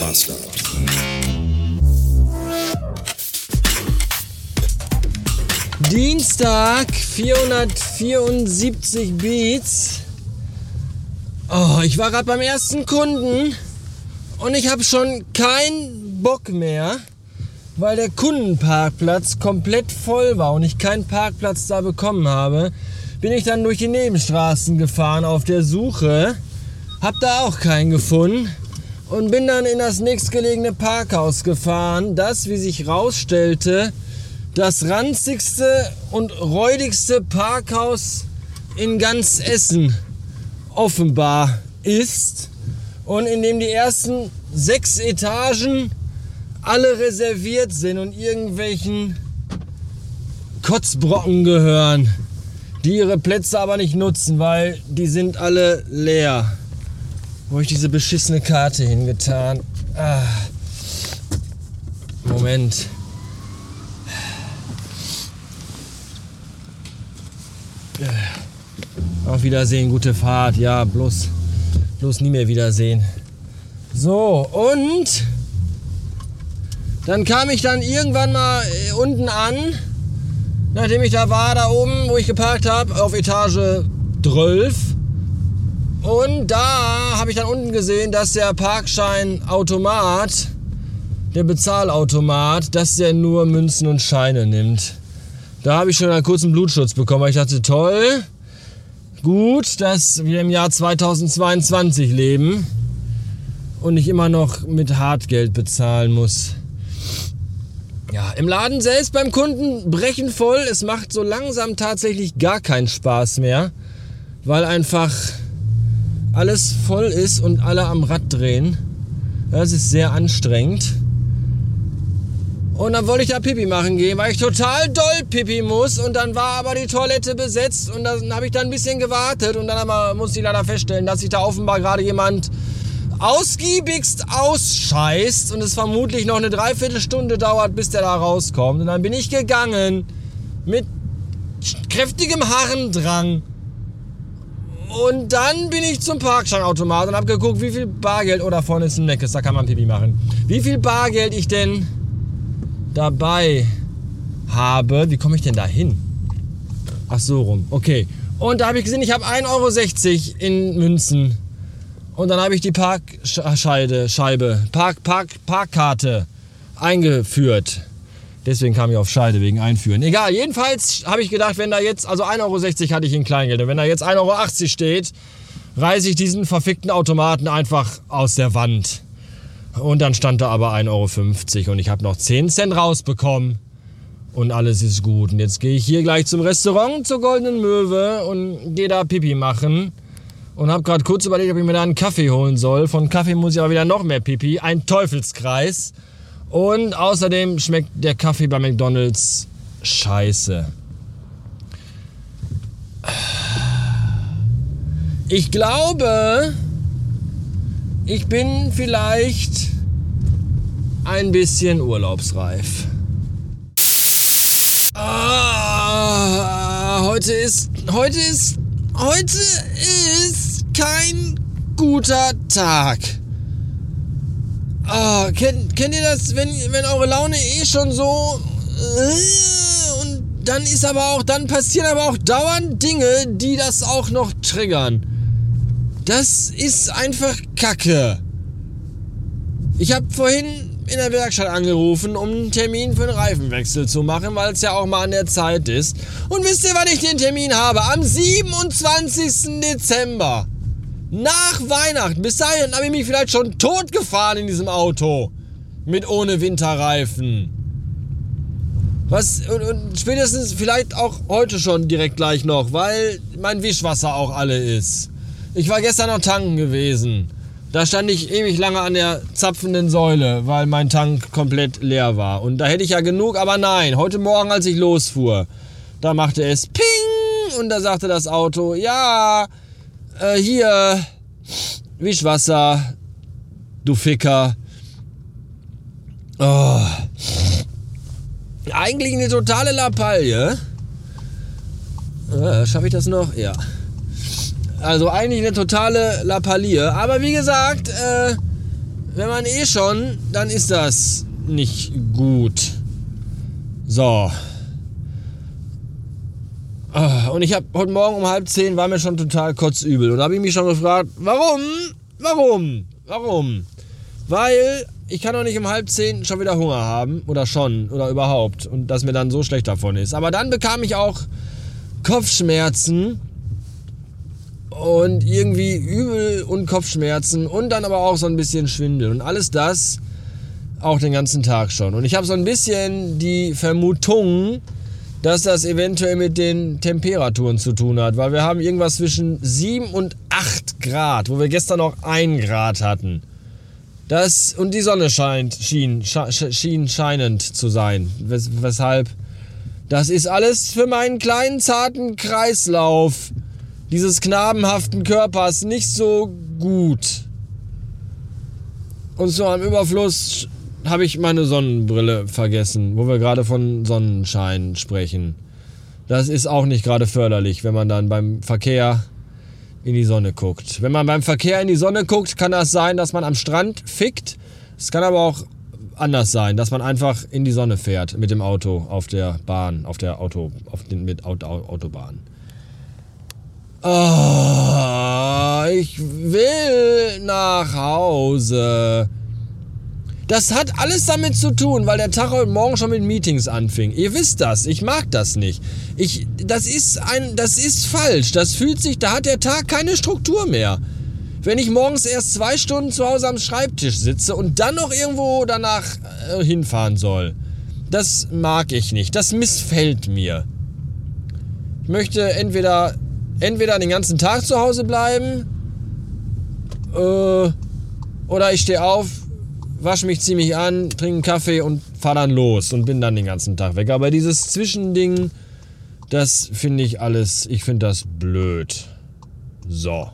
Master. Dienstag, 474 Beats. Oh, ich war gerade beim ersten Kunden und ich habe schon keinen Bock mehr, weil der Kundenparkplatz komplett voll war und ich keinen Parkplatz da bekommen habe. Bin ich dann durch die Nebenstraßen gefahren auf der Suche, hab da auch keinen gefunden und bin dann in das nächstgelegene Parkhaus gefahren, das, wie sich rausstellte, das ranzigste und räudigste Parkhaus in ganz Essen offenbar ist und in dem die ersten sechs Etagen alle reserviert sind und irgendwelchen Kotzbrocken gehören, die ihre Plätze aber nicht nutzen, weil die sind alle leer. Wo habe ich diese beschissene Karte hingetan? Ah. Moment. Auf Wiedersehen, gute Fahrt. Ja, bloß, bloß nie mehr wiedersehen. So, und dann kam ich dann irgendwann mal äh, unten an, nachdem ich da war, da oben, wo ich geparkt habe, auf Etage 12. Und da habe ich dann unten gesehen, dass der Parkscheinautomat, der Bezahlautomat, dass der nur Münzen und Scheine nimmt. Da habe ich schon einen kurzen Blutschutz bekommen, weil ich dachte, toll, gut, dass wir im Jahr 2022 leben und ich immer noch mit Hartgeld bezahlen muss. Ja, im Laden selbst beim Kunden brechen voll. Es macht so langsam tatsächlich gar keinen Spaß mehr, weil einfach alles voll ist und alle am Rad drehen. Das ist sehr anstrengend. Und dann wollte ich da Pipi machen gehen, weil ich total doll Pipi muss. Und dann war aber die Toilette besetzt und dann habe ich dann ein bisschen gewartet. Und dann musste ich leider feststellen, dass sich da offenbar gerade jemand ausgiebigst ausscheißt und es vermutlich noch eine Dreiviertelstunde dauert, bis der da rauskommt. Und dann bin ich gegangen mit kräftigem Harrendrang. Und dann bin ich zum Parkscheinautomat und habe geguckt, wie viel Bargeld, oh, da vorne ist ein Meckes, da kann man Pipi machen. Wie viel Bargeld ich denn dabei habe. Wie komme ich denn da hin? Ach so rum, okay. Und da habe ich gesehen, ich habe 1,60 Euro in Münzen. Und dann habe ich die Parkscheide, Scheibe, Park, Park, Parkkarte eingeführt. Deswegen kam ich auf Scheide wegen Einführen. Egal, jedenfalls habe ich gedacht, wenn da jetzt, also 1,60 Euro hatte ich in Kleingeld. Wenn da jetzt 1,80 Euro steht, reiße ich diesen verfickten Automaten einfach aus der Wand. Und dann stand da aber 1,50 Euro und ich habe noch 10 Cent rausbekommen. Und alles ist gut. Und jetzt gehe ich hier gleich zum Restaurant zur Goldenen Möwe und gehe da Pipi machen. Und habe gerade kurz überlegt, ob ich mir da einen Kaffee holen soll. Von Kaffee muss ich aber wieder noch mehr Pipi. Ein Teufelskreis. Und außerdem schmeckt der Kaffee bei McDonald's scheiße. Ich glaube, ich bin vielleicht ein bisschen urlaubsreif. Ah, heute ist, heute ist, heute ist kein guter Tag. Ah, kennt, kennt ihr das, wenn, wenn eure Laune eh schon so äh, und dann ist aber auch, dann passieren aber auch dauernd Dinge, die das auch noch triggern. Das ist einfach Kacke. Ich habe vorhin in der Werkstatt angerufen, um einen Termin für einen Reifenwechsel zu machen, weil es ja auch mal an der Zeit ist. Und wisst ihr, wann ich den Termin habe? Am 27. Dezember. Nach Weihnachten. Bis dahin habe ich mich vielleicht schon tot gefahren in diesem Auto. Mit ohne Winterreifen. Was, und, und spätestens vielleicht auch heute schon direkt gleich noch, weil mein Wischwasser auch alle ist. Ich war gestern noch tanken gewesen. Da stand ich ewig lange an der zapfenden Säule, weil mein Tank komplett leer war. Und da hätte ich ja genug, aber nein. Heute Morgen, als ich losfuhr, da machte es Ping und da sagte das Auto, ja, äh, hier, Wischwasser, du Ficker. Oh. Eigentlich eine totale Lappalie. Äh, Schaffe ich das noch? Ja. Also eigentlich eine totale Lappalie. Aber wie gesagt, äh, wenn man eh schon, dann ist das nicht gut. So. Ah, und ich habe heute Morgen um halb zehn war mir schon total kotzübel. Und da habe ich mich schon gefragt, warum? Warum? Warum? Weil ich kann doch nicht um halb zehn schon wieder Hunger haben. Oder schon. Oder überhaupt. Und dass mir dann so schlecht davon ist. Aber dann bekam ich auch Kopfschmerzen. Und irgendwie übel und Kopfschmerzen. Und dann aber auch so ein bisschen Schwindel. Und alles das auch den ganzen Tag schon. Und ich habe so ein bisschen die Vermutung, dass das eventuell mit den Temperaturen zu tun hat, weil wir haben irgendwas zwischen 7 und 8 Grad, wo wir gestern noch 1 Grad hatten. Das, und die Sonne scheint, schien, schien scheinend zu sein. Wes, weshalb, das ist alles für meinen kleinen zarten Kreislauf dieses knabenhaften Körpers nicht so gut. Und so am Überfluss habe ich meine Sonnenbrille vergessen, wo wir gerade von Sonnenschein sprechen. Das ist auch nicht gerade förderlich, wenn man dann beim Verkehr in die Sonne guckt. Wenn man beim Verkehr in die Sonne guckt, kann das sein, dass man am Strand fickt. Es kann aber auch anders sein, dass man einfach in die Sonne fährt mit dem Auto auf der Bahn, auf der Auto, auf den mit Auto, Autobahn. Oh, ich will nach Hause. Das hat alles damit zu tun, weil der Tag heute Morgen schon mit Meetings anfing. Ihr wisst das, ich mag das nicht. Ich, das ist ein, das ist falsch. Das fühlt sich, da hat der Tag keine Struktur mehr. Wenn ich morgens erst zwei Stunden zu Hause am Schreibtisch sitze und dann noch irgendwo danach äh, hinfahren soll. Das mag ich nicht. Das missfällt mir. Ich möchte entweder, entweder den ganzen Tag zu Hause bleiben, äh, oder ich stehe auf, wasche mich ziemlich an, trinke einen Kaffee und fahre dann los und bin dann den ganzen Tag weg. Aber dieses Zwischending, das finde ich alles, ich finde das blöd. So.